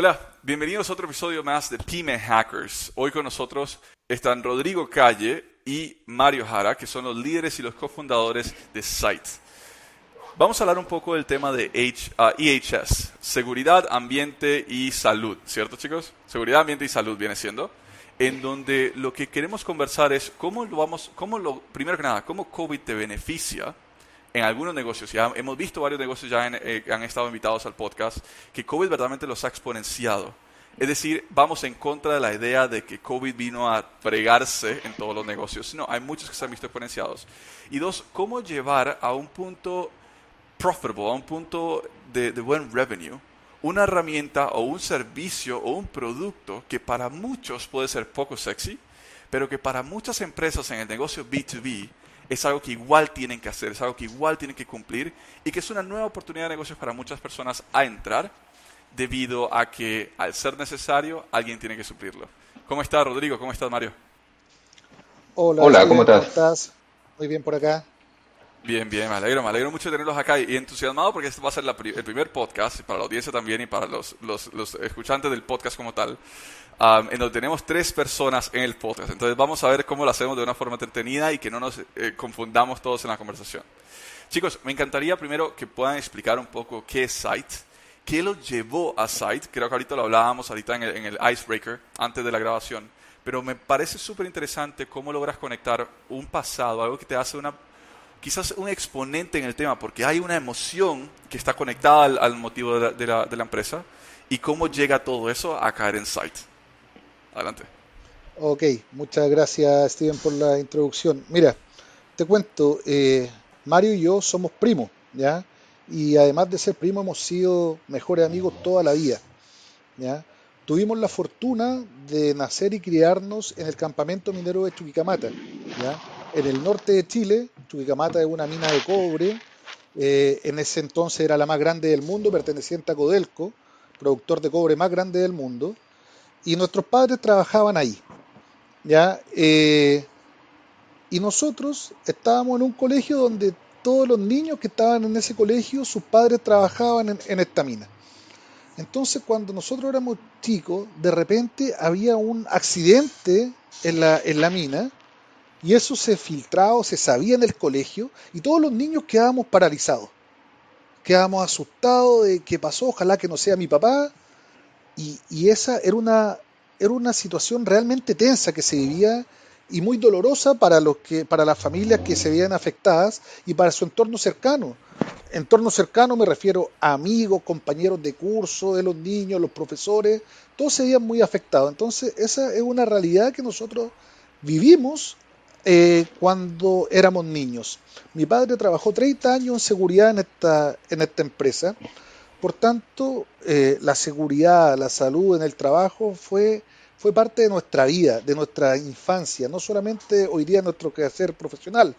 Hola, bienvenidos a otro episodio más de Pyme Hackers. Hoy con nosotros están Rodrigo Calle y Mario Jara, que son los líderes y los cofundadores de Site. Vamos a hablar un poco del tema de EHS, seguridad, ambiente y salud, ¿cierto chicos? Seguridad, ambiente y salud viene siendo, en donde lo que queremos conversar es cómo lo vamos, cómo lo, primero que nada, cómo COVID te beneficia en algunos negocios, ya hemos visto varios negocios ya eh, han estado invitados al podcast, que COVID verdaderamente los ha exponenciado. Es decir, vamos en contra de la idea de que COVID vino a fregarse en todos los negocios. No, hay muchos que se han visto exponenciados. Y dos, cómo llevar a un punto profitable, a un punto de, de buen revenue, una herramienta o un servicio o un producto que para muchos puede ser poco sexy, pero que para muchas empresas en el negocio B2B es algo que igual tienen que hacer, es algo que igual tienen que cumplir y que es una nueva oportunidad de negocios para muchas personas a entrar debido a que al ser necesario alguien tiene que suplirlo. ¿Cómo estás, Rodrigo? ¿Cómo estás, Mario? Hola, Hola ¿cómo estás? Muy bien por acá. Bien, bien, me alegro, me alegro mucho de tenerlos acá y entusiasmado porque este va a ser el primer podcast para la audiencia también y para los, los, los escuchantes del podcast como tal, en donde tenemos tres personas en el podcast. Entonces vamos a ver cómo lo hacemos de una forma entretenida y que no nos eh, confundamos todos en la conversación. Chicos, me encantaría primero que puedan explicar un poco qué es Site, qué los llevó a Site. Creo que ahorita lo hablábamos ahorita en el, en el Icebreaker, antes de la grabación. Pero me parece súper interesante cómo logras conectar un pasado, algo que te hace una quizás un exponente en el tema, porque hay una emoción que está conectada al, motivo de la, empresa y cómo llega todo eso a caer en Site. Adelante. Ok, muchas gracias Steven por la introducción. Mira, te cuento, eh, Mario y yo somos primos, ¿ya? Y además de ser primos hemos sido mejores amigos toda la vida, ¿ya? Tuvimos la fortuna de nacer y criarnos en el campamento minero de Chuquicamata, ¿ya? En el norte de Chile, Chuquicamata es una mina de cobre, eh, en ese entonces era la más grande del mundo, perteneciente a Codelco, productor de cobre más grande del mundo, y nuestros padres trabajaban ahí. ¿ya? Eh, y nosotros estábamos en un colegio donde todos los niños que estaban en ese colegio, sus padres trabajaban en, esta mina. Entonces, cuando nosotros éramos chicos, de repente había un accidente en la, en la mina y eso se filtraba, se sabía en el colegio y todos los niños quedábamos paralizados. Quedábamos asustados de qué pasó, ojalá que no sea mi papá. Y, esa era una, era una situación realmente tensa que se vivía y muy dolorosa para, los que, para las familias que se veían afectadas y para su entorno cercano. Entorno cercano me refiero a amigos, compañeros de curso, de los niños, los profesores, todos se veían muy afectados. Entonces esa es una realidad que nosotros vivimos eh, cuando éramos niños. Mi padre trabajó 30 años en seguridad en esta, en esta empresa. Por tanto, eh, la seguridad, la salud en el trabajo fue, fue parte de nuestra vida, de nuestra infancia, no solamente hoy día nuestro quehacer profesional.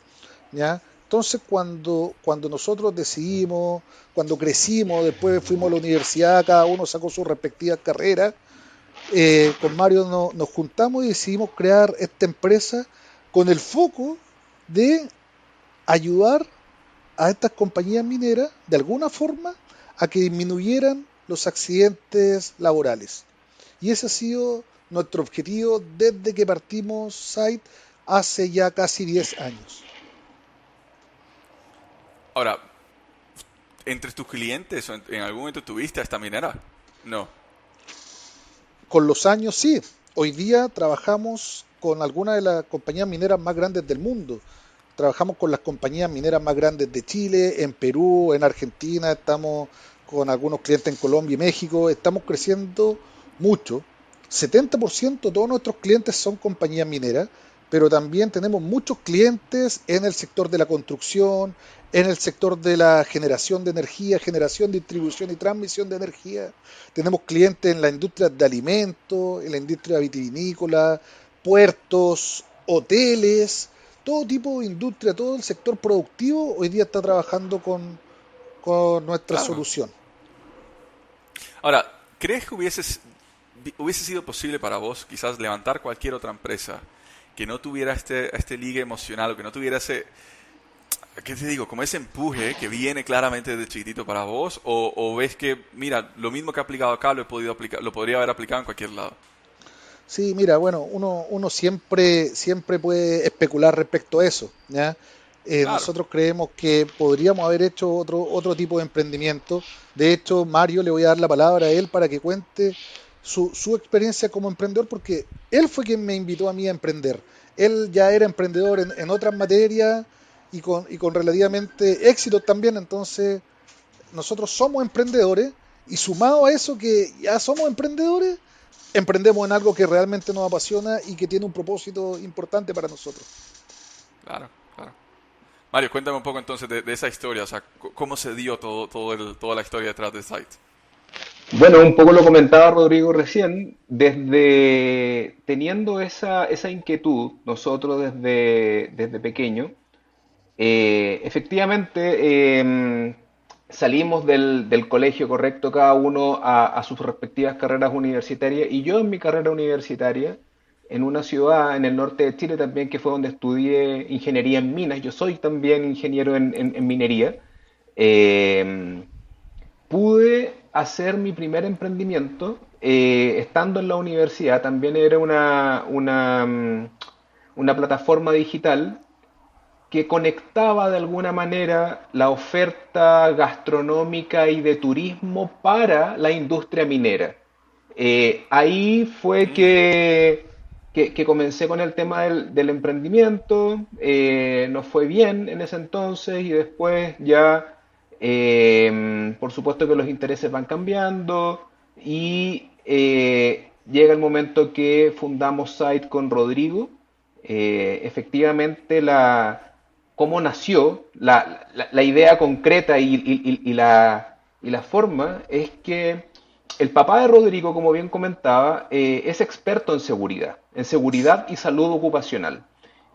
¿ya? Entonces, cuando, cuando nosotros decidimos, cuando crecimos, después fuimos a la universidad, cada uno sacó sus respectivas carreras, eh, con Mario nos juntamos y decidimos crear esta empresa con el foco de ayudar a estas compañías mineras de alguna forma a que disminuyeran los accidentes laborales. Y ese ha sido nuestro objetivo desde que partimos Site hace ya casi 10 años. Ahora, entre tus clientes, ¿en algún momento tuviste a esta minera? No. Con los años sí. Hoy día trabajamos con algunas de las compañías mineras más grandes del mundo. Trabajamos con las compañías mineras más grandes de Chile, en Perú, en Argentina, estamos con algunos clientes en Colombia y México, estamos creciendo mucho. 70% de todos nuestros clientes son compañías mineras, pero también tenemos muchos clientes en el sector de la construcción, en el sector de la generación de energía, generación, distribución y transmisión de energía. Tenemos clientes en la industria de alimentos, en la industria vitivinícola, puertos, hoteles, todo tipo de industria, todo el sector productivo hoy día está trabajando con, nuestra solución. Ahora, ¿crees que hubiese, hubiese sido posible para vos quizás levantar cualquier otra empresa que no tuviera este, este liga emocional o que no tuviera ese, ¿qué te digo? Como ese empuje que viene claramente desde chiquitito para vos o, ves que, mira, lo mismo que he aplicado acá lo, he podido aplicar, lo podría haber aplicado en cualquier lado? Sí, mira, bueno, uno, uno siempre, siempre puede especular respecto a eso. ¿ya? Eh, nosotros creemos que podríamos haber hecho otro, otro tipo de emprendimiento. De hecho, Mario, le voy a dar la palabra a él para que cuente su, su experiencia como emprendedor, porque él fue quien me invitó a mí a emprender. Él ya era emprendedor en, en otras materias y con, y con relativamente éxito también, entonces nosotros somos emprendedores y sumado a eso que ya somos emprendedores, emprendemos en algo que realmente nos apasiona y que tiene un propósito importante para nosotros. Claro, claro. Mario, cuéntame un poco entonces de, esa historia, o sea, cómo se dio todo, todo el, toda la historia detrás de Site. Bueno, un poco lo comentaba Rodrigo recién, desde teniendo esa, esa inquietud, nosotros desde, desde pequeño, eh, efectivamente, em, salimos del, colegio correcto cada uno a, sus respectivas carreras universitarias. Y yo en mi carrera universitaria, en una ciudad en el norte de Chile también, que fue donde estudié ingeniería en minas, yo soy también ingeniero en, minería, eh, pude hacer mi primer emprendimiento eh, estando en la universidad, también era una, una, mm, una plataforma digital que conectaba de alguna manera la oferta gastronómica y de turismo para la industria minera. Eh, ahí fue que, que, comencé con el tema del, emprendimiento, eh, nos fue bien en ese entonces y después ya, eh, por supuesto que los intereses van cambiando y llega el momento que fundamos Site con Rodrigo. efectivamente la, cómo nació, la, idea concreta y, la, forma es que el papá de Rodrigo, como bien comentaba, eh, es experto en seguridad, en seguridad y salud ocupacional.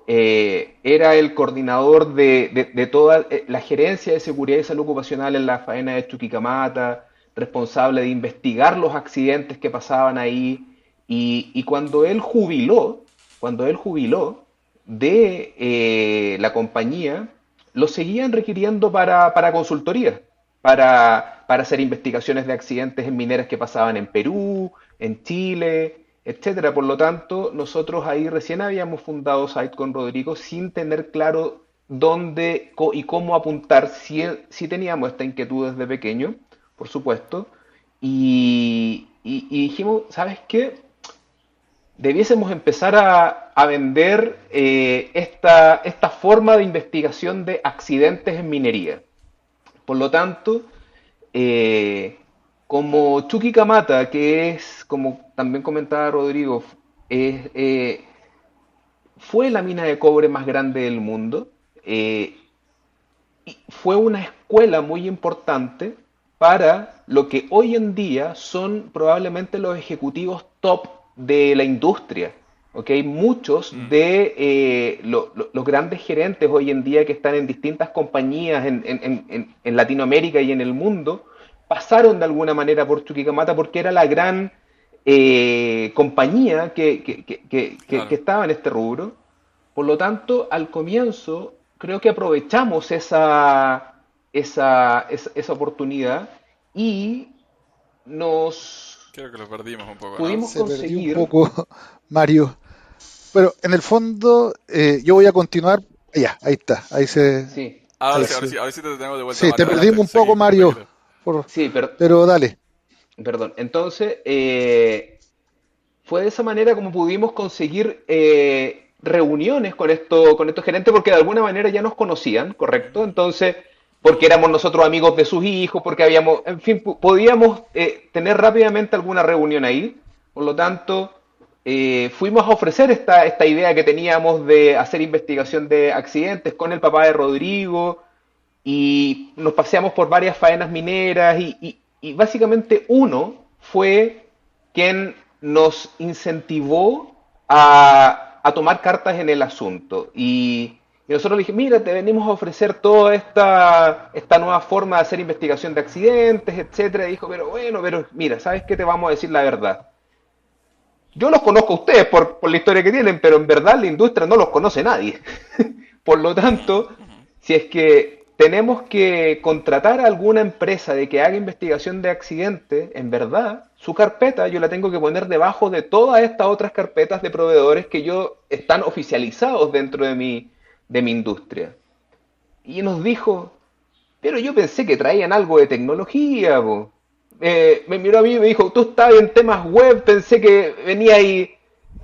Eh, era el coordinador de, toda eh, la gerencia de seguridad y salud ocupacional en la faena de Chuquicamata, responsable de investigar los accidentes que pasaban ahí. Y, y cuando él jubiló, cuando él jubiló, de eh, la compañía lo seguían requiriendo para, para consultoría, para, para, hacer investigaciones de accidentes en mineras que pasaban en Perú, en Chile, etcétera. Por lo tanto, nosotros ahí recién habíamos fundado Site con Rodrigo sin tener claro dónde y cómo apuntar, si, si teníamos esta inquietud desde pequeño, por supuesto, y, y dijimos, ¿sabes qué? Debiésemos empezar a, vender eh, esta, forma de investigación de accidentes en minería. Por lo tanto, eh, como Chuquicamata, que es, como también comentaba Rodrigo, eh, fue la mina de cobre más grande del mundo, fue una escuela muy importante para lo que hoy en día son probablemente los ejecutivos top de la industria. ¿okay? Muchos mm. de eh, los grandes gerentes hoy en día que están en distintas compañías en, Latinoamérica y en el mundo pasaron de alguna manera por Chuquicamata porque era la gran eh, compañía que, estaba en este rubro. Por lo tanto, al comienzo creo que aprovechamos esa, esa, esa oportunidad y nos Creo que lo perdimos un poco. Pudimos Se conseguir... un poco, Mario. Pero en el fondo, eh, yo voy a continuar. Ya, ahí está. Ahí se. Sí. Ahora, sí, ahora, sí, te tengo de vuelta. Sí, te perdimos un poco, Mario. sí, pero, pero dale. Perdón. Entonces, eh, fue de esa manera como pudimos conseguir eh, reuniones con, esto, con estos gerentes porque de alguna manera ya nos conocían, ¿correcto? Entonces, porque éramos nosotros amigos de sus hijos, porque habíamos, en fin, podíamos eh, tener rápidamente alguna reunión ahí. Por lo tanto, eh, fuimos a ofrecer esta, esta idea que teníamos de hacer investigación de accidentes con el papá de Rodrigo y nos paseamos por varias faenas mineras y, y básicamente uno fue quien nos incentivó a, a tomar cartas en el asunto. Y, y nosotros le dijimos, mira, te venimos a ofrecer toda esta, esta nueva forma de hacer investigación de accidentes, etcétera. Y dijo, pero bueno, pero mira, ¿sabes qué? Te vamos a decir la verdad. Yo los conozco a ustedes por, por la historia que tienen, pero en verdad la industria no los conoce nadie. por lo tanto, si es que tenemos que contratar a alguna empresa de que haga investigación de accidente, en verdad, su carpeta yo la tengo que poner debajo de todas estas otras carpetas de proveedores que yo están oficializados dentro de mi, de mi industria. Y nos dijo, pero yo pensé que traían algo de tecnología. Eh, me miró a mí y me dijo, tú estás en temas web, pensé que venía ahí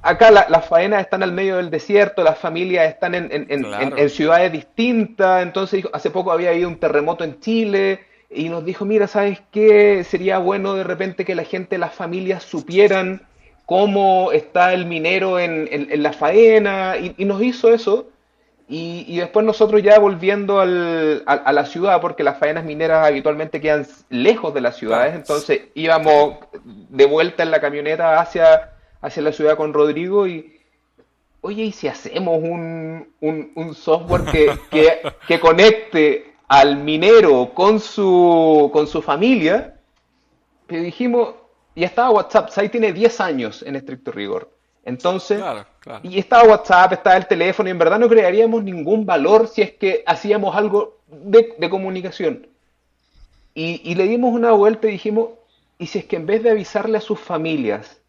acá las faenas están al medio del desierto, las familias están en, ciudades distintas, entonces hace poco había habido un terremoto en Chile y nos dijo, mira, ¿sabes qué? Sería bueno de repente que la gente, las familias supieran cómo está el minero en, la faena y, nos hizo eso. Y, después nosotros ya volviendo al, a, la ciudad, porque las faenas mineras habitualmente quedan lejos de las ciudades, entonces íbamos de vuelta en la camioneta hacia hacia la ciudad con Rodrigo y, oye, ¿y si hacemos un, un, software que, que, conecte al minero con su, con su familia? Y dijimos, y estaba WhatsApp, ahí tiene 10 años en estricto rigor. Entonces, y estaba WhatsApp, estaba el teléfono, y en verdad no crearíamos ningún valor si es que hacíamos algo de, de comunicación. Y, y, le dimos una vuelta y dijimos, ¿y si es que en vez de avisarle a sus familias,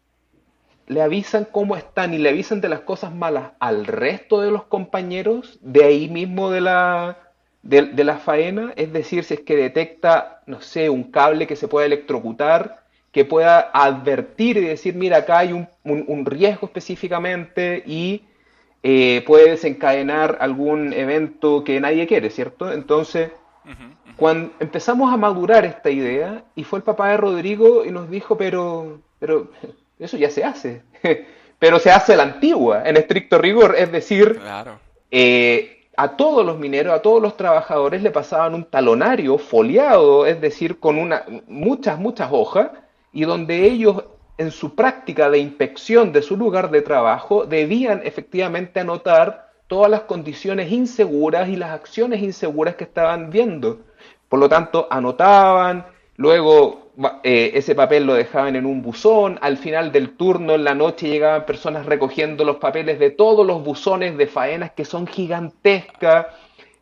le avisan cómo están y le avisan de las cosas malas al resto de los compañeros de ahí mismo de la, de, la faena, es decir, si es que detecta, no sé, un cable que se pueda electrocutar, que pueda advertir y decir, mira, acá hay un, un, riesgo específicamente y eh, puede desencadenar algún evento que nadie quiere, ¿cierto? Entonces, cuando empezamos a madurar esta idea, y fue el papá de Rodrigo y nos dijo, pero, pero eso ya se hace. Pero se hace la antigua, en estricto rigor. Es decir, eh, a todos los mineros, a todos los trabajadores le pasaban un talonario foliado, es decir, con una, muchas, muchas hojas, y donde ellos en su práctica de inspección de su lugar de trabajo debían efectivamente anotar todas las condiciones inseguras y las acciones inseguras que estaban viendo. Por lo tanto, anotaban, luego eh, ese papel lo dejaban en un buzón, al final del turno, en la noche, llegaban personas recogiendo los papeles de todos los buzones de faenas que son gigantescas,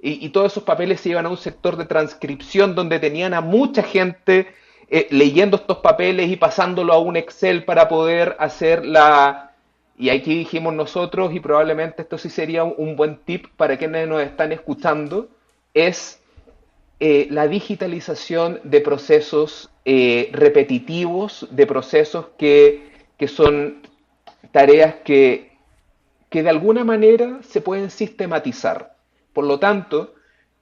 y, todos esos papeles se iban a un sector de transcripción donde tenían a mucha gente eh, leyendo estos papeles y pasándolo a un Excel para poder hacer la... Y aquí dijimos nosotros, y probablemente esto sí sería un buen tip para quienes nos están escuchando, es eh, la digitalización de procesos eh, repetitivos, de procesos que, son tareas que, que de alguna manera se pueden sistematizar. Por lo tanto,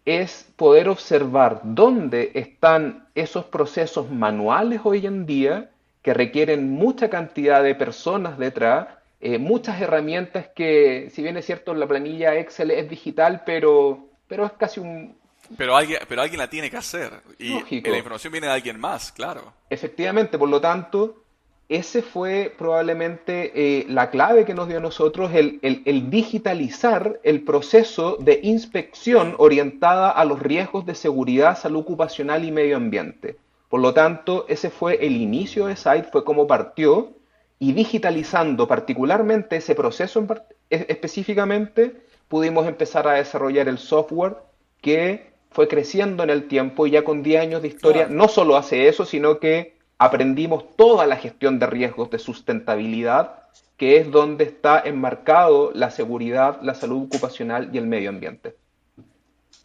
es poder observar dónde están esos procesos manuales hoy en día que requieren mucha cantidad de personas detrás, eh, muchas herramientas que, si bien es cierto, la planilla Excel es digital, pero, pero es casi un, pero alguien, pero alguien la tiene que hacer. Y la información viene de alguien más, claro. Efectivamente, por lo tanto, ese fue probablemente eh, la clave que nos dio a nosotros el, el, digitalizar el proceso de inspección orientada a los riesgos de seguridad, salud ocupacional y medio ambiente. Por lo tanto, ese fue el inicio de Site, fue como partió, y digitalizando particularmente ese proceso e, específicamente, pudimos empezar a desarrollar el software que fue creciendo en el tiempo y ya con 10 años de historia no solo hace eso, sino que aprendimos toda la gestión de riesgos de sustentabilidad, que es donde está enmarcado la seguridad, la salud ocupacional y el medio ambiente.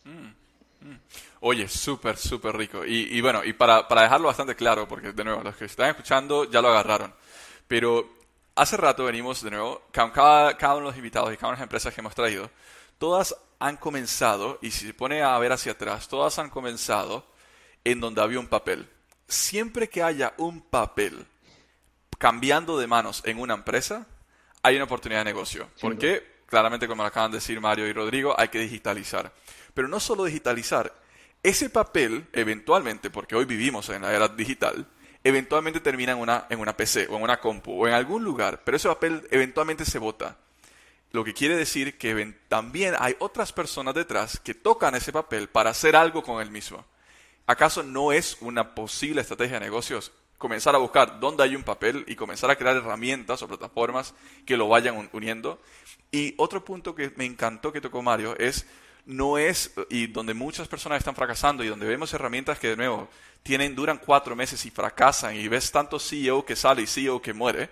Mm, mm. Oye, súper, súper rico. Y, bueno, y para, para, dejarlo bastante claro, porque de nuevo, los que están escuchando ya lo agarraron, pero hace rato venimos de nuevo, cada, cada uno de los invitados y cada una de las empresas que hemos traído, todas han comenzado, y si se pone a ver hacia atrás, todas han comenzado en donde había un papel. Siempre que haya un papel cambiando de manos en una empresa, hay una oportunidad de negocio. Porque, claramente, como acaban de decir Mario y Rodrigo, hay que digitalizar. Pero no solo digitalizar, ese papel, eventualmente, porque hoy vivimos en la era digital, eventualmente termina en una, en una PC o en una compu o en algún lugar, pero ese papel eventualmente se bota. Lo que quiere decir que también hay otras personas detrás que tocan ese papel para hacer algo con el mismo. ¿Acaso no es una posible estrategia de negocios comenzar a buscar dónde hay un papel y comenzar a crear herramientas o plataformas que lo vayan uniendo? Y otro punto que me encantó que tocó Mario es no es, y donde muchas personas están fracasando y donde vemos herramientas que de nuevo tienen, duran cuatro meses y fracasan y ves tanto CEO que sale y CEO que muere,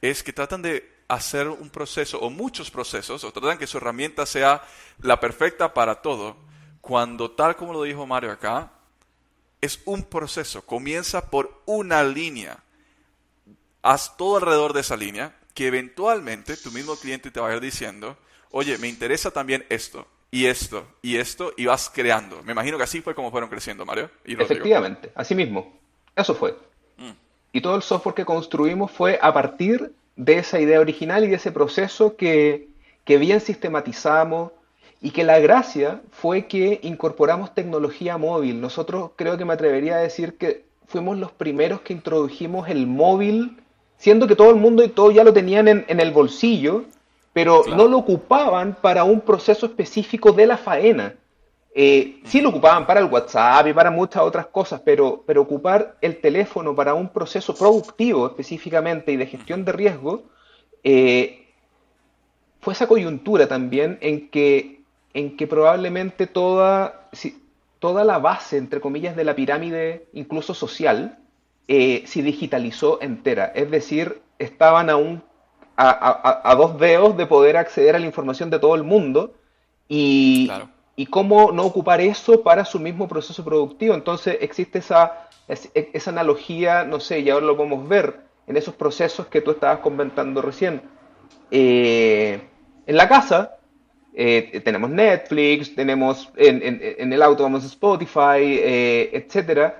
es que tratan de hacer un proceso o muchos procesos o tratan que su herramienta sea la perfecta para todo, cuando tal como lo dijo Mario acá, es un proceso, comienza por una línea, haz todo alrededor de esa línea, que eventualmente tu mismo cliente te va a ir diciendo, oye, me interesa también esto, y esto, y esto, y vas creando. Me imagino que así fue como fueron creciendo, Mario. Efectivamente, así mismo. Eso fue. Mm. Y todo el software que construimos fue a partir de esa idea original y de ese proceso que, que bien sistematizamos, y que la gracia fue que incorporamos tecnología móvil. Nosotros creo que me atrevería a decir que fuimos los primeros que introdujimos el móvil, siendo que todo el mundo y todo ya lo tenían en, el bolsillo, pero no lo ocupaban para un proceso específico de la faena. Eh, sí lo ocupaban para el WhatsApp y para muchas otras cosas, pero, pero ocupar el teléfono para un proceso productivo específicamente y de gestión de riesgo, eh, fue esa coyuntura también en que en que probablemente toda, toda la base, entre comillas, de la pirámide, incluso social, eh, se digitalizó entera. Es decir, estaban aún a, dos dedos de poder acceder a la información de todo el mundo y, y cómo no ocupar eso para su mismo proceso productivo. Entonces existe esa, esa analogía, no sé, y ahora lo podemos ver en esos procesos que tú estabas comentando recién. Eh, en la casa, eh, tenemos Netflix, tenemos en, el auto vamos a Spotify, eh, etc.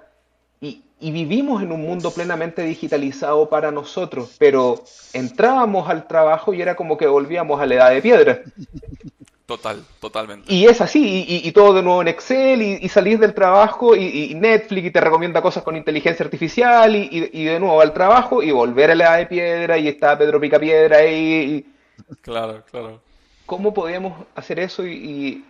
Y, vivimos en un mundo plenamente digitalizado para nosotros, pero entrábamos al trabajo y era como que volvíamos a la edad de piedra. Total, totalmente. Y es así, y, todo de nuevo en Excel, y, salir del trabajo, y, Netflix y te recomienda cosas con inteligencia artificial, y, de nuevo al trabajo, y volver a la edad de piedra, y está Pedro Pica Piedra ahí. Claro, claro cómo podíamos hacer eso y,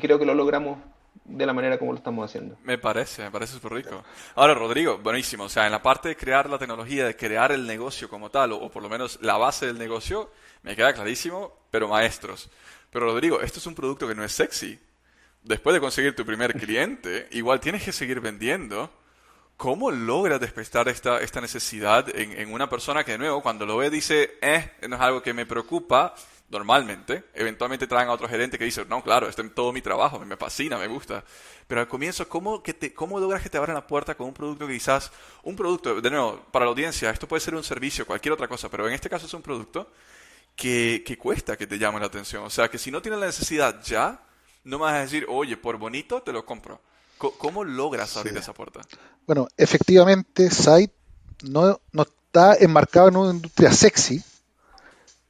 creo que lo logramos de la manera como lo estamos haciendo. Me parece, me parece súper rico. Ahora, Rodrigo, buenísimo. O sea, en la parte de crear la tecnología, de crear el negocio como tal, o, por lo menos la base del negocio, me queda clarísimo, pero maestros. Pero Rodrigo, esto es un producto que no es sexy. Después de conseguir tu primer cliente, igual tienes que seguir vendiendo. ¿Cómo logras despertar esta, esta necesidad en, en, una persona que de nuevo cuando lo ve dice, eh, no es algo que me preocupa, normalmente, eventualmente traen a otro gerente que dice, no, claro, este es todo mi trabajo, me fascina, me gusta. Pero al comienzo, ¿cómo, que te, ¿cómo logras que te abran la puerta con un producto que quizás, un producto, de nuevo, para la audiencia, esto puede ser un servicio, cualquier otra cosa, pero en este caso es un producto que, que cuesta que te llame la atención. O sea, que si no tienes la necesidad ya, no me vas a decir, oye, por bonito te lo compro. ¿Cómo, logras abrir esa puerta? Bueno, efectivamente, Site no, no está enmarcado en una industria sexy,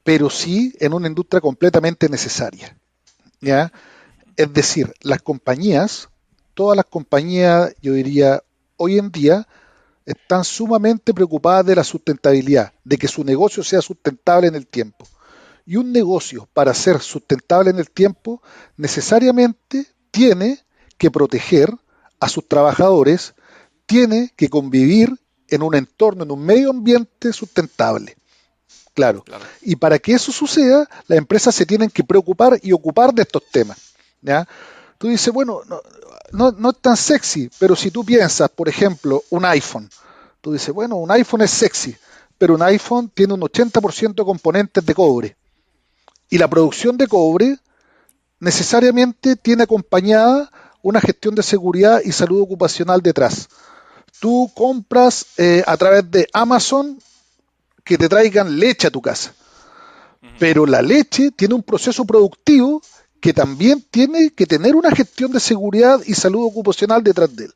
pero sí en una industria completamente necesaria. ¿ya? Es decir, las compañías, todas las compañías, yo diría, hoy en día, están sumamente preocupadas de la sustentabilidad, de que su negocio sea sustentable en el tiempo. Y un negocio, para ser sustentable en el tiempo, necesariamente tiene que proteger a sus trabajadores, tiene que convivir en un entorno, en un medio ambiente sustentable. Claro. Y para que eso suceda, las empresas se tienen que preocupar y ocupar de estos temas. ¿ya? Tú dices, bueno, no, no, es tan sexy, pero si tú piensas, por ejemplo, un iPhone, tú dices, bueno, un iPhone es sexy, pero un iPhone tiene un 80% de componentes de cobre. Y la producción de cobre necesariamente tiene acompañada una gestión de seguridad y salud ocupacional detrás. Tú compras eh, a través de Amazon que te traigan leche a tu casa. Pero la leche tiene un proceso productivo que también tiene que tener una gestión de seguridad y salud ocupacional detrás de él.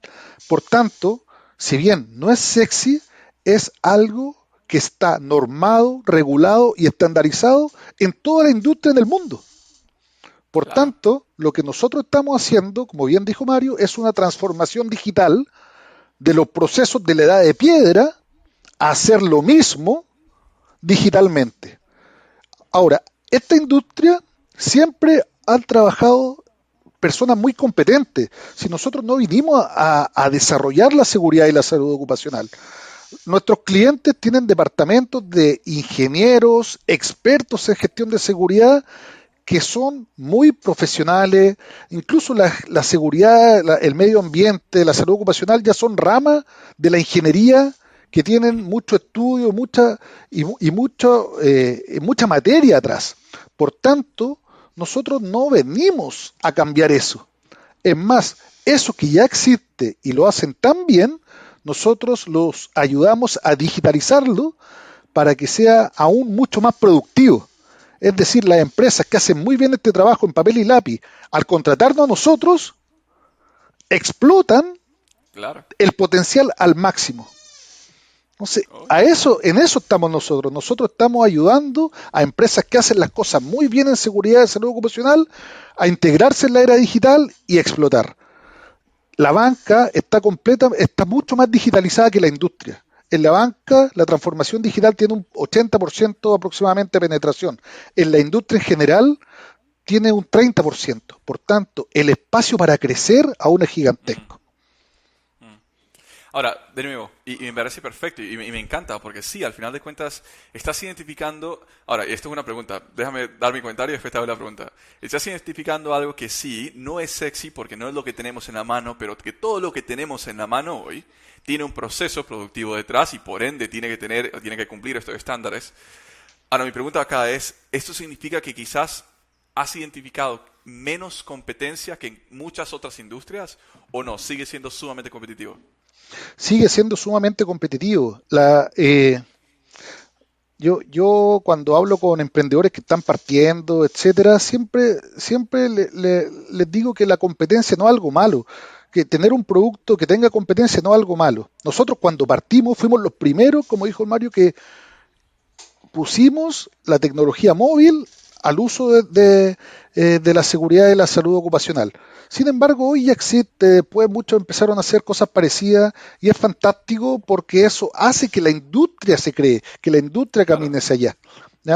Por tanto, si bien no es sexy, es algo que está normado, regulado y estandarizado en toda la industria en el mundo. Por tanto, lo que nosotros estamos haciendo, como bien dijo Mario, es una transformación digital de los procesos de la edad de piedra a hacer lo mismo digitalmente. Ahora, esta industria siempre han trabajado personas muy competentes. Si nosotros no vinimos a, a desarrollar la seguridad y la salud ocupacional, nuestros clientes tienen departamentos de ingenieros, expertos en gestión de seguridad que son muy profesionales, incluso la, seguridad, el medio ambiente, la salud ocupacional ya son ramas de la ingeniería que tienen mucho estudio mucha, y, mucho, eh, mucha materia atrás. Por tanto, nosotros no venimos a cambiar eso. Es más, eso que ya existe y lo hacen tan bien, nosotros los ayudamos a digitalizarlo para que sea aún mucho más productivo. Es decir, las empresas que hacen muy bien este trabajo en papel y lápiz, al contratarnos a nosotros, explotan el potencial al máximo. Entonces, a eso, en eso estamos nosotros. Nosotros estamos ayudando a empresas que hacen las cosas muy bien en seguridad y salud ocupacional a integrarse en la era digital y explotar. La banca está completa, está mucho más digitalizada que la industria. En la banca, la transformación digital tiene un 80% aproximadamente de penetración. En la industria en general, tiene un 30%. Por tanto, el espacio para crecer aún es gigantesco. Ahora, de nuevo, y, me parece perfecto y, me encanta, porque sí, al final de cuentas, estás identificando. Ahora, esto es una pregunta, déjame dar mi comentario y después te hago la pregunta. Estás identificando algo que sí, no es sexy porque no es lo que tenemos en la mano, pero que todo lo que tenemos en la mano hoy tiene un proceso productivo detrás y por ende tiene que, tener, tiene que cumplir estos estándares. Ahora, mi pregunta acá es: ¿esto significa que quizás has identificado menos competencia que en muchas otras industrias o no? ¿Sigue siendo sumamente competitivo? Sigue siendo sumamente competitivo. La, eh, yo, yo cuando hablo con emprendedores que están partiendo, etcétera, siempre, siempre les digo que la competencia no es algo malo, que tener un producto que tenga competencia no es algo malo. Nosotros cuando partimos fuimos los primeros, como dijo Mario, que pusimos la tecnología móvil al uso de, eh, de, la seguridad y la salud ocupacional. Sin embargo, hoy ya existe, después muchos empezaron a hacer cosas parecidas y es fantástico porque eso hace que la industria se cree, que la industria camine hacia allá.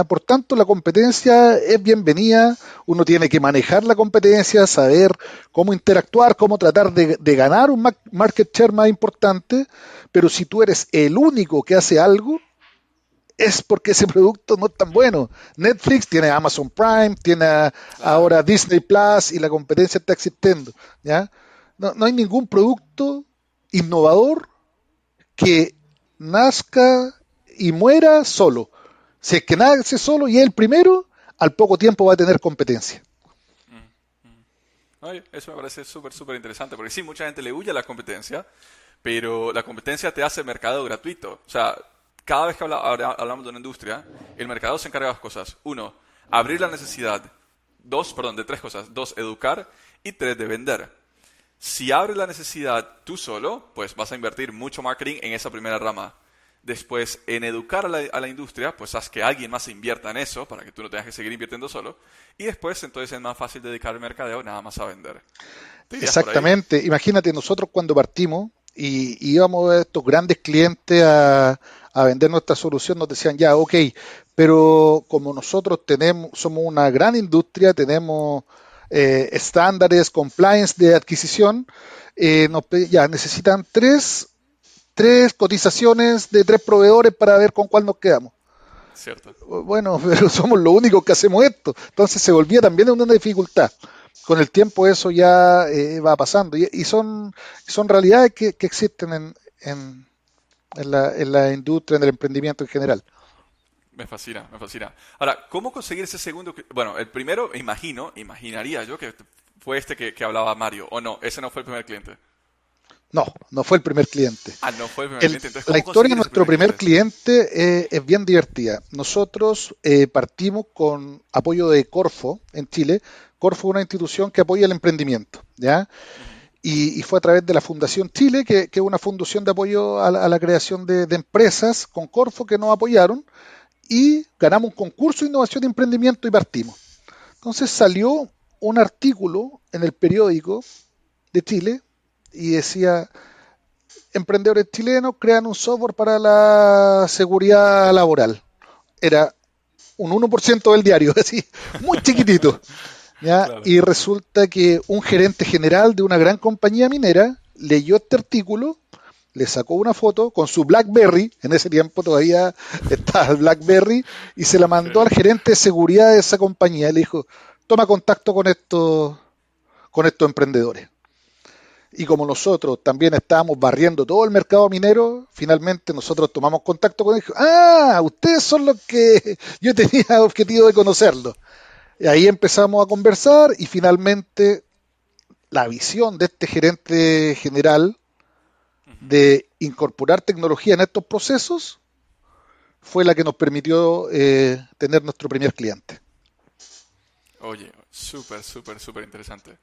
Por tanto, la competencia es bienvenida, uno tiene que manejar la competencia, saber cómo interactuar, cómo tratar de, de ganar un market share más importante, pero si tú eres el único que hace algo, es porque ese producto no es tan bueno. Netflix tiene Amazon Prime, tiene ahora Disney Plus y la competencia está existiendo. ¿ya? No, no hay ningún producto innovador que nazca y muera solo. Si es que nace solo y es el primero, al poco tiempo va a tener competencia. Mm, mm. eso me parece súper, súper interesante, porque sí, mucha gente le huye a la competencia, pero la competencia te hace mercado gratuito. O sea, cada vez que hablamos de una industria, el mercado se encarga de dos cosas. Uno, abrir la necesidad. Dos, perdón, de tres cosas. Dos, educar. Y tres, de vender. Si abres la necesidad tú solo, pues vas a invertir mucho marketing en esa primera rama. Después, en educar a la, industria, pues haz que alguien más invierta en eso para que tú no tengas que seguir invirtiendo solo. Y después, entonces es más fácil dedicar el mercadeo nada más a vender. Exactamente. Imagínate, nosotros cuando partimos y íbamos a estos grandes clientes a, a vender nuestra solución, nos decían, ya, ok, pero como nosotros tenemos, somos una gran industria, tenemos eh, estándares, compliance de adquisición, eh, nos, ya necesitan tres, tres cotizaciones de tres proveedores para ver con cuál nos quedamos. Cierto. Bueno, pero somos los únicos que hacemos esto. Entonces se volvía también una dificultad. Con el tiempo eso ya eh, va pasando y, son, son realidades que, existen en, en la, en la industria, en el emprendimiento en general. Me fascina, me fascina. Ahora, ¿cómo conseguir ese segundo? Bueno, el primero, imagino, imaginaría yo que fue este que, hablaba Mario, o no, ese no fue el primer cliente. No, no fue el primer cliente. Ah, no fue el primer cliente. Entonces, la historia de nuestro primer cliente, eh, es bien divertida. Nosotros eh, partimos con apoyo de Corfo en Chile. Corfo es una institución que apoya el emprendimiento, ¿ya? Y, fue a través de la Fundación Chile, que, es una fundación de apoyo a la, creación de, de, empresas con Corfo que nos apoyaron y ganamos un concurso de innovación y emprendimiento y partimos. Entonces salió un artículo en el periódico de Chile y decía, emprendedores chilenos crean un software para la seguridad laboral. Era un 1% del diario, así, muy chiquitito. Y resulta que un gerente general de una gran compañía minera leyó este artículo, le sacó una foto con su BlackBerry, en ese tiempo todavía estaba el BlackBerry, y se la mandó al gerente de seguridad de esa compañía. Le dijo, toma contacto con estos, con estos emprendedores y como nosotros también estábamos barriendo todo el mercado minero, finalmente nosotros tomamos contacto con ellos. Ah, ustedes son los que yo tenía objetivo de conocerlos. Y ahí empezamos a conversar y finalmente la visión de este gerente general de incorporar tecnología en estos procesos fue la que nos permitió eh, tener nuestro primer cliente. Oye, súper, súper, súper interesante.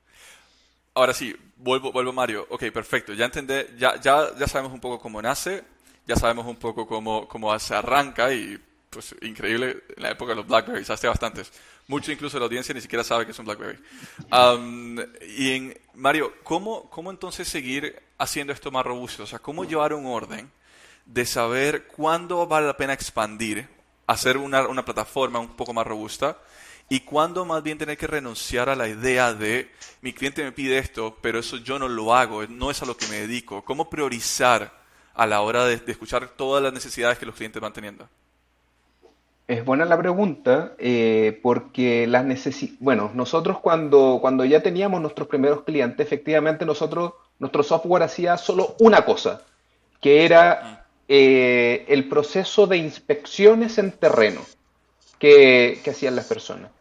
Ahora sí, vuelvo, vuelvo Mario. Ok, perfecto. Ya entendé, ya, ya, ya sabemos un poco cómo nace, ya sabemos un poco cómo, cómo se arranca y pues increíble en la época de los Blackberries, hace bastantes. Mucho incluso la audiencia ni siquiera sabe que es un Blackberry. y en, Mario, ¿cómo, ¿cómo entonces seguir haciendo esto más robusto? O sea, ¿cómo llevar un orden de saber cuándo vale la pena expandir, hacer una, una plataforma un poco más robusta y cuándo más bien tener que renunciar a la idea de mi cliente me pide esto, pero eso yo no lo hago, no es a lo que me dedico. ¿Cómo priorizar a la hora de, escuchar todas las necesidades que los clientes van teniendo? Es buena la pregunta, eh, porque las bueno, nosotros cuando, cuando ya teníamos nuestros primeros clientes, efectivamente nosotros, nuestro software hacía solo una cosa, que era eh, el proceso de inspecciones en terreno que, que hacían las personas.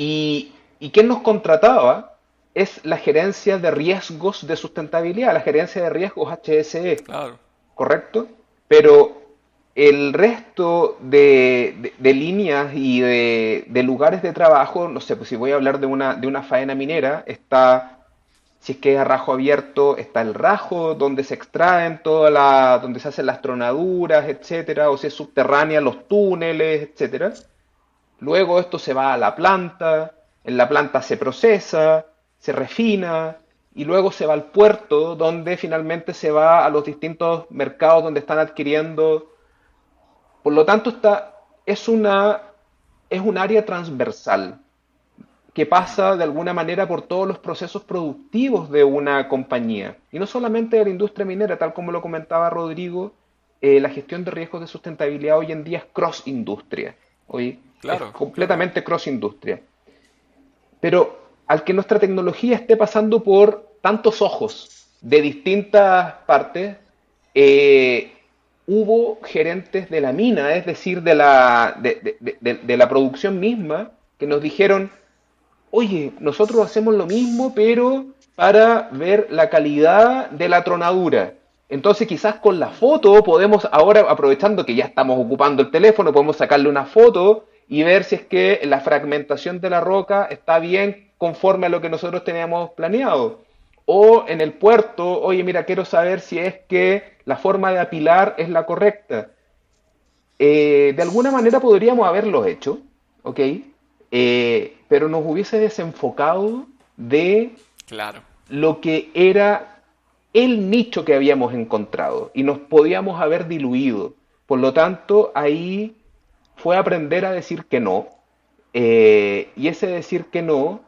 Y, y quien nos contrataba es la gerencia de riesgos de sustentabilidad, la gerencia de riesgos HSE. Claro. ¿Correcto? Pero el resto de, líneas y de, lugares de trabajo, no sé, pues si voy a hablar de una, de una faena minera, está, si es que es a rajo abierto, está el rajo donde se extraen toda la, donde se hacen las tronaduras, etcétera, o si es subterránea, los túneles, etcétera. Luego esto se va a la planta, en la planta se procesa, se refina y luego se va al puerto donde finalmente se va a los distintos mercados donde están adquiriendo. Por lo tanto, está, es, una, es un área transversal que pasa de alguna manera por todos los procesos productivos de una compañía. Y no solamente de la industria minera, tal como lo comentaba Rodrigo, eh, la gestión de riesgos de sustentabilidad hoy en día es cross-industria. Hoy Claro, completamente cross-industria. Pero al que nuestra tecnología esté pasando por tantos ojos de distintas partes, eh, hubo gerentes de la mina, es decir, de la, de, la producción misma, que nos dijeron, oye, nosotros hacemos lo mismo, pero para ver la calidad de la tronadura. Entonces quizás con la foto podemos, ahora aprovechando que ya estamos ocupando el teléfono, podemos sacarle una foto y ver si es que la fragmentación de la roca está bien conforme a lo que nosotros teníamos planeado. O en el puerto, oye, mira, quiero saber si es que la forma de apilar es la correcta. Eh, de alguna manera podríamos haberlo hecho, ¿ok? Eh, pero nos hubiese desenfocado de claro. lo que era el nicho que habíamos encontrado y nos podíamos haber diluido. Por lo tanto, ahí fue aprender a decir que no. Eh, y ese decir que no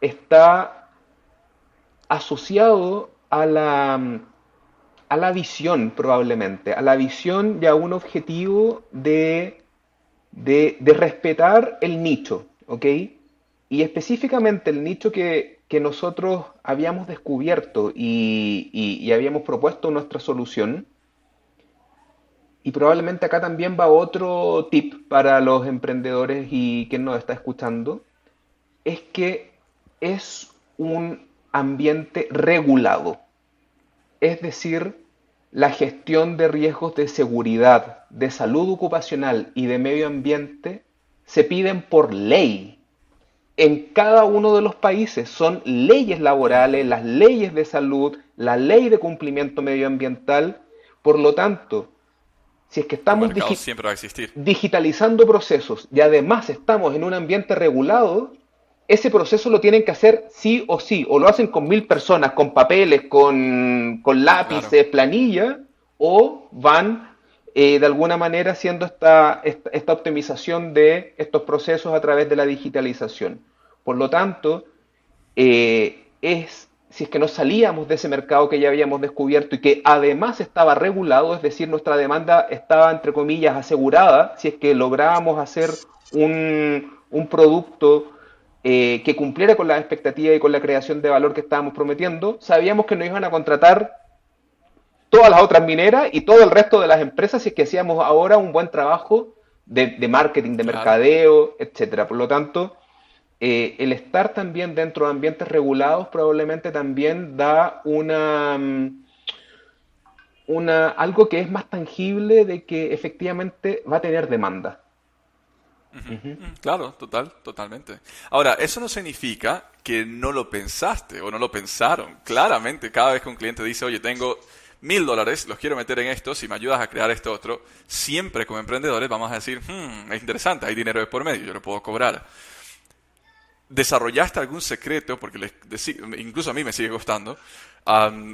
está asociado a la, a la visión probablemente, a la visión y a un objetivo de, de, respetar el nicho, ¿ok? Y específicamente el nicho que, nosotros habíamos descubierto y, y habíamos propuesto nuestra solución y probablemente acá también va otro tip para los emprendedores y quien nos está escuchando, es que es un ambiente regulado. es decir, la gestión de riesgos de seguridad, de salud ocupacional y de medio ambiente, se piden por ley. En cada uno de los países son leyes laborales, las leyes de salud, la ley de cumplimiento medioambiental. Por lo tanto, si es que estamos digitalizando procesos y además estamos en un ambiente regulado, ese proceso lo tienen que hacer sí o sí, o lo hacen con mil personas, con papeles, con, lápices, planilla, o van eh, de alguna manera haciendo esta, esta, optimización de estos procesos a través de la digitalización. Por lo tanto, eh, es si es que no salíamos de ese mercado que ya habíamos descubierto y que además estaba regulado, es decir, nuestra demanda estaba, entre comillas, asegurada, si es que lográbamos hacer un, un producto eh, que cumpliera con las expectativas y con la creación de valor que estábamos prometiendo, sabíamos que nos iban a contratar todas las otras mineras y todo el resto de las empresas si es que hacíamos ahora un buen trabajo de, marketing, de mercadeo, etcétera. Por lo tanto, eh, el estar también dentro de ambientes regulados probablemente también da una, mm, una algo que es más tangible de que efectivamente va a tener demanda. Claro, total, totalmente. Ahora, eso no significa que no lo pensaste o no lo pensaron. Claramente, cada vez que un cliente dice, oye, tengo mil dólares, los quiero meter en esto, si me ayudas a crear esto otro, siempre como emprendedores vamos a decir, hmm, es interesante, hay dinero de por medio, yo lo puedo cobrar. ¿Desarrollaste algún secreto? Porque incluso a mí me sigue costando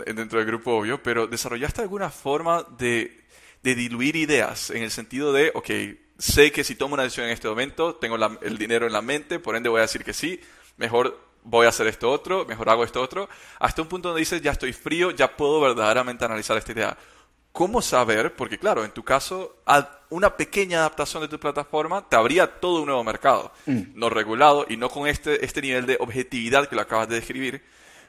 dentro del grupo obvio, pero ¿desarrollaste alguna forma de, diluir ideas en el sentido de, ok, sé que si tomo una decisión en este momento, tengo el dinero en la mente, por ende voy a decir que sí, mejor voy a hacer esto otro, mejor hago esto otro, hasta un punto donde dices, ya estoy frío, ya puedo verdaderamente analizar esta idea. ¿Cómo saber? Porque claro, en tu caso, una pequeña adaptación de tu plataforma te abría todo un nuevo mercado, mm. no regulado y no con este, este nivel de objetividad que lo acabas de describir,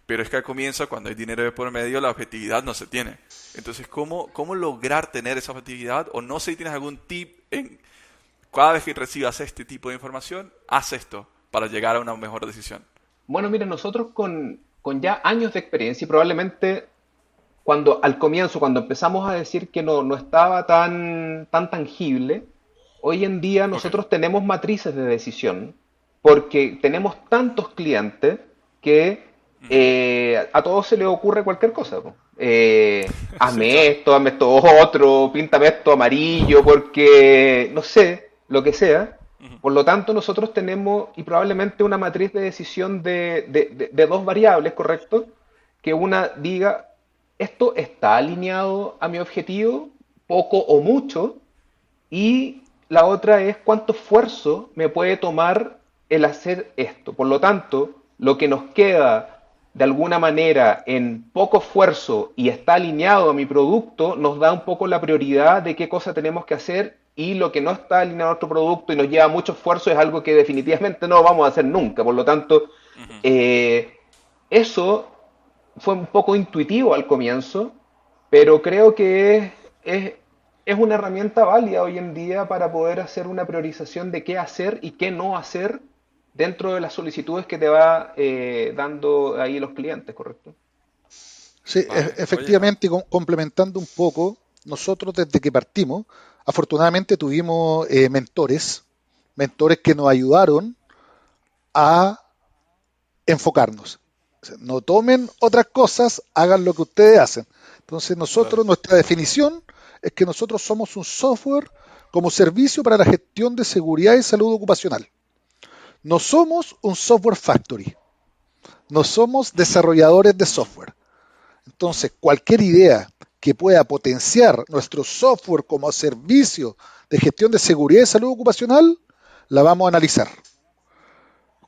pero es que al comienzo, cuando hay dinero de por medio, la objetividad no se tiene. Entonces, ¿cómo, cómo lograr tener esa objetividad? O no sé si tienes algún tip en cada vez que recibas este tipo de información, haz esto para llegar a una mejor decisión. Bueno, mira, nosotros con, ya años de experiencia y probablemente cuando al comienzo, cuando empezamos a decir que no, no estaba tan, tan tangible, hoy en día nosotros tenemos matrices de decisión porque tenemos tantos clientes que eh, a todos se les ocurre cualquier cosa. Eh, hazme esto, hazme esto otro, píntame esto amarillo, porque no sé, lo que sea. Por lo tanto, nosotros tenemos y probablemente una matriz de decisión de, dos variables, ¿correcto? Que una diga, esto está alineado a mi objetivo, poco o mucho, y la otra es cuánto esfuerzo me puede tomar el hacer esto. Por lo tanto, lo que nos queda de alguna manera en poco esfuerzo y está alineado a mi producto, nos da un poco la prioridad de qué cosa tenemos que hacer y lo que no está alineado a nuestro producto y nos lleva mucho esfuerzo es algo que definitivamente no vamos a hacer nunca. Por lo tanto, eh, eso fue un poco intuitivo al comienzo, pero creo que es, es, una herramienta válida hoy en día para poder hacer una priorización de qué hacer y qué no hacer dentro de las solicitudes que te va eh, dando ahí los clientes, ¿correcto? Sí, e-, efectivamente, complementando un poco, nosotros desde que partimos, afortunadamente tuvimos eh, mentores, mentores que nos ayudaron a enfocarnos. No tomen otras cosas, hagan lo que ustedes hacen. Entonces nosotros, nuestra definición es que nosotros somos un software como servicio para la gestión de seguridad y salud ocupacional. No somos un software factory. No somos desarrolladores de software. Entonces, cualquier idea que pueda potenciar nuestro software como servicio de gestión de seguridad y salud ocupacional, la vamos a analizar.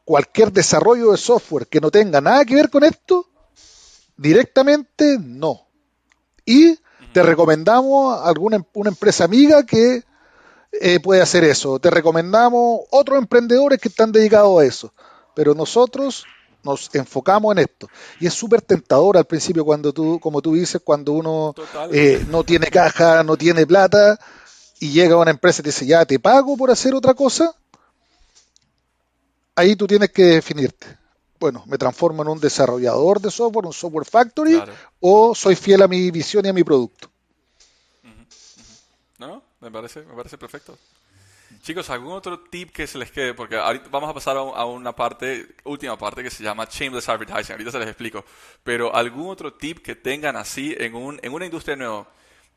Cualquier desarrollo de software que no tenga nada que ver con esto, directamente no. Y te recomendamos alguna una empresa amiga que eh, puede hacer eso. Te recomendamos otros emprendedores que están dedicados a eso. Pero nosotros nos enfocamos en esto. Y es súper tentador al principio cuando tú, como tú dices, cuando uno eh, no tiene caja, no tiene plata y llega a una empresa y te dice, ya te pago por hacer otra cosa. Ahí tú tienes que definirte. bueno, me transformo en un desarrollador de software, un software factory, o soy fiel a mi visión y a mi producto. No, me parece, me parece perfecto. Chicos, ¿algún otro tip que se les quede? Porque ahorita vamos a pasar a una parte, última parte, que se llama Shameless Advertising. Ahorita se les explico. Pero ¿algún otro tip que tengan así en, un, en una industria nueva,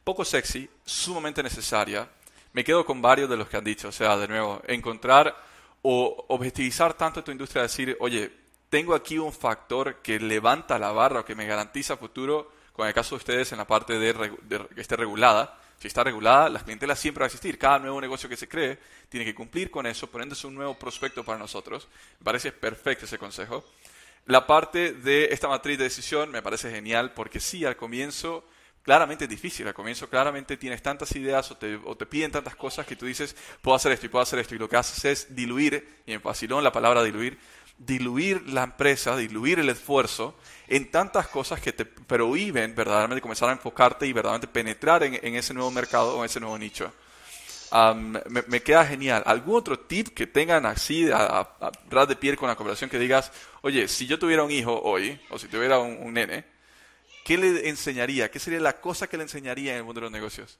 poco sexy, sumamente necesaria? Me quedo con varios de los que han dicho. O sea, de nuevo, encontrar o objetivizar tanto tu industria, decir, oye, tengo aquí un factor que levanta la barra o que me garantiza futuro, con el caso de ustedes en la parte de, que esté regulada si está regulada, la clientela siempre va a existir. Cada nuevo negocio que se cree tiene que cumplir con eso, poniéndose un nuevo prospecto para nosotros. Me parece perfecto ese consejo. La parte de esta matriz de decisión me parece genial porque sí, al comienzo claramente es difícil. Al comienzo claramente tienes tantas ideas o te, piden tantas cosas que tú dices, puedo hacer esto y puedo hacer esto. Y lo que haces es diluir, y en facilón la palabra diluir, diluir la empresa, diluir el esfuerzo en tantas cosas que te prohíben verdaderamente comenzar a enfocarte y verdaderamente penetrar en, ese nuevo mercado o en ese nuevo nicho. me, queda genial. ¿Algún otro tip que tengan así a, ras de piel con la conversación que digas, oye, si yo tuviera un hijo hoy, o si tuviera un, nene, ¿qué le enseñaría? ¿Qué sería la cosa que le enseñaría en el mundo de los negocios?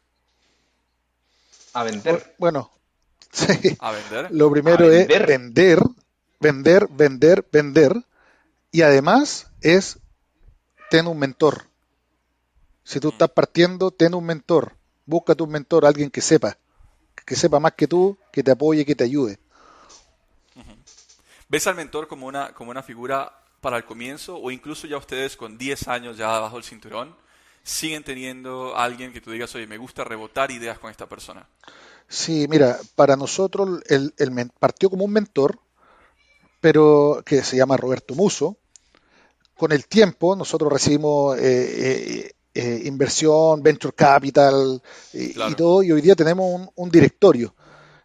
A vender. Bueno, sí. ¿A vender? Lo primero es vender vender, vender, vender. Y además es, ten un mentor. Si tú estás partiendo, ten un mentor. Búscate un mentor, alguien que sepa. Que sepa más que tú, que te apoye, que te ayude. ¿Ves al mentor como una, como una figura para el comienzo o incluso ya ustedes con 10 años ya bajo el cinturón siguen teniendo alguien que tú digas, oye, me gusta rebotar ideas con esta persona? Sí, mira, para nosotros el, el partió como un mentor, pero que se llama Roberto Muso. Con el tiempo nosotros recibimos eh, eh, eh, inversión, venture capital y, todo, y hoy día tenemos un, directorio.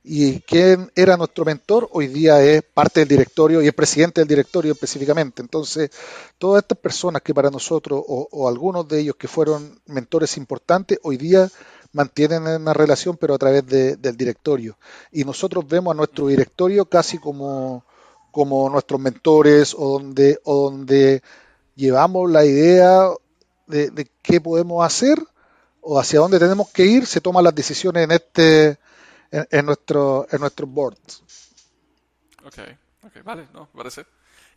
Y quien era nuestro mentor hoy día es parte del directorio y es presidente del directorio específicamente. Entonces, todas estas personas que para nosotros, o, algunos de ellos que fueron mentores importantes, hoy día mantienen una relación, pero a través del directorio. Y nosotros vemos a nuestro directorio casi como, como nuestros mentores o donde, donde llevamos la idea de, qué podemos hacer o hacia dónde tenemos que ir, se toman las decisiones en este en, nuestro en nuestros boards. Ok, ok, vale, no, parece.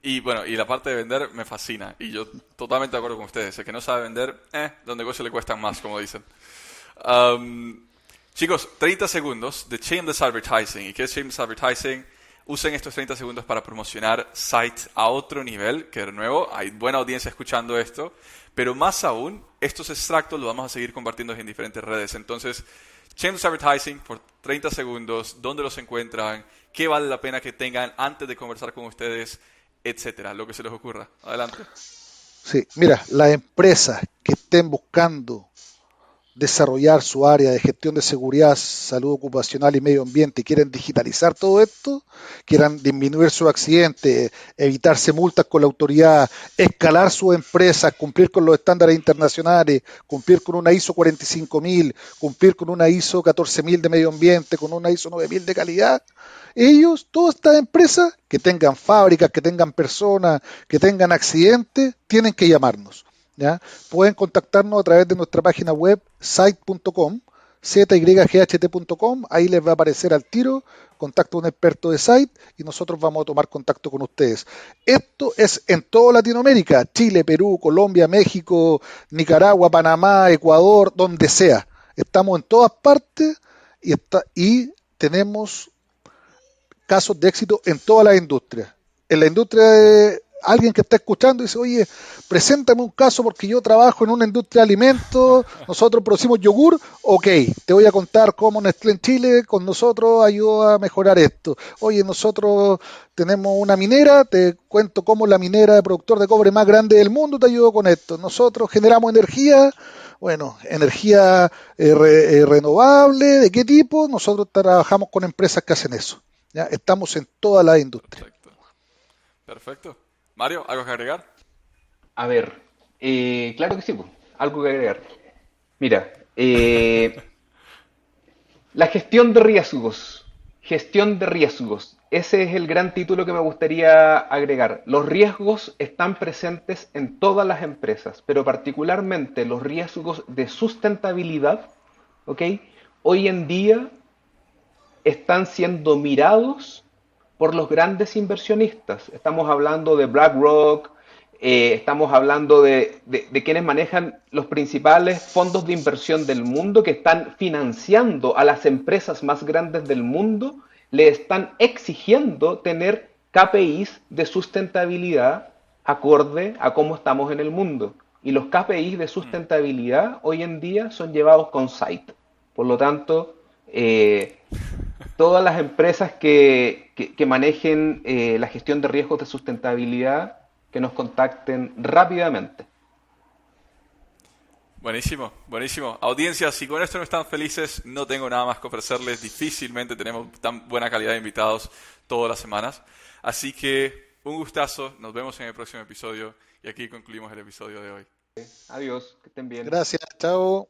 Y bueno, y la parte de vender me fascina. Y yo totalmente de acuerdo con ustedes. El que no sabe vender, eh, los negocios le cuestan más, como dicen. Um, chicos, 30 segundos de Shameless Advertising. ¿Y qué es Shameless Advertising? usen estos 30 segundos para promocionar Site a otro nivel, que de nuevo hay buena audiencia escuchando esto, pero más aún, estos extractos los vamos a seguir compartiendo en diferentes redes. Entonces, Shameless Advertising por 30 segundos, dónde los encuentran, qué vale la pena que tengan antes de conversar con ustedes, etcétera, lo que se les ocurra. Adelante. Sí, mira, las empresas que estén buscando desarrollar su área de gestión de seguridad, salud ocupacional y medio ambiente quieren digitalizar todo esto, quieran disminuir su accidente, evitarse multas con la autoridad, escalar su empresa, cumplir con los estándares internacionales, cumplir con una ISO 45000, cumplir con una ISO 14000 de medio ambiente, con una ISO 9000 de calidad, ellos, todas estas empresas que tengan fábricas, que tengan personas, que tengan accidentes, tienen que llamarnos. Pueden contactarnos a través de nuestra página web site.com, zyght.com, ahí les va a aparecer al tiro, contacto a un experto de site y nosotros vamos a tomar contacto con ustedes. Esto es en toda Latinoamérica, Chile, Perú, Colombia, México, Nicaragua, Panamá, Ecuador, donde sea. Estamos en todas partes y, está, y tenemos casos de éxito en toda la industria. En la industria de alguien que está escuchando dice, oye, preséntame un caso porque yo trabajo en una industria de alimentos, nosotros producimos yogur, ok, te voy a contar cómo Nestlé en Chile con nosotros ayuda a mejorar esto. Oye, nosotros tenemos una minera, te cuento cómo la minera de productor de cobre más grande del mundo te ayudó con esto. Nosotros generamos energía, bueno, energía eh, eh, renovable, ¿de qué tipo? Nosotros trabajamos con empresas que hacen eso. ¿ya? Estamos en toda la industria. Perfecto. Perfecto. Mario, ¿algo que agregar? A ver, eh, claro que sí, pues, algo que agregar. Mira, eh, la gestión de riesgos Gestión de riesgos. Ese es el gran título que me gustaría agregar. Los riesgos están presentes en todas las empresas, pero particularmente los riesgos de sustentabilidad, ¿ok? Hoy en día están siendo mirados por los grandes inversionistas. Estamos hablando de BlackRock, eh, estamos hablando de, de, quienes manejan los principales fondos de inversión del mundo que están financiando a las empresas más grandes del mundo, le están exigiendo tener KPIs de sustentabilidad acorde a cómo estamos en el mundo. Y los KPIs de sustentabilidad hoy en día son llevados con site. Por lo tanto, eh, todas las empresas que, manejen eh, la gestión de riesgos de sustentabilidad que nos contacten rápidamente. Buenísimo, buenísimo. Audiencia, si con esto no están felices, no tengo nada más que ofrecerles. Difícilmente tenemos tan buena calidad de invitados todas las semanas. Así que un gustazo, nos vemos en el próximo episodio y aquí concluimos el episodio de hoy. Adiós, que estén bien. Gracias, chao.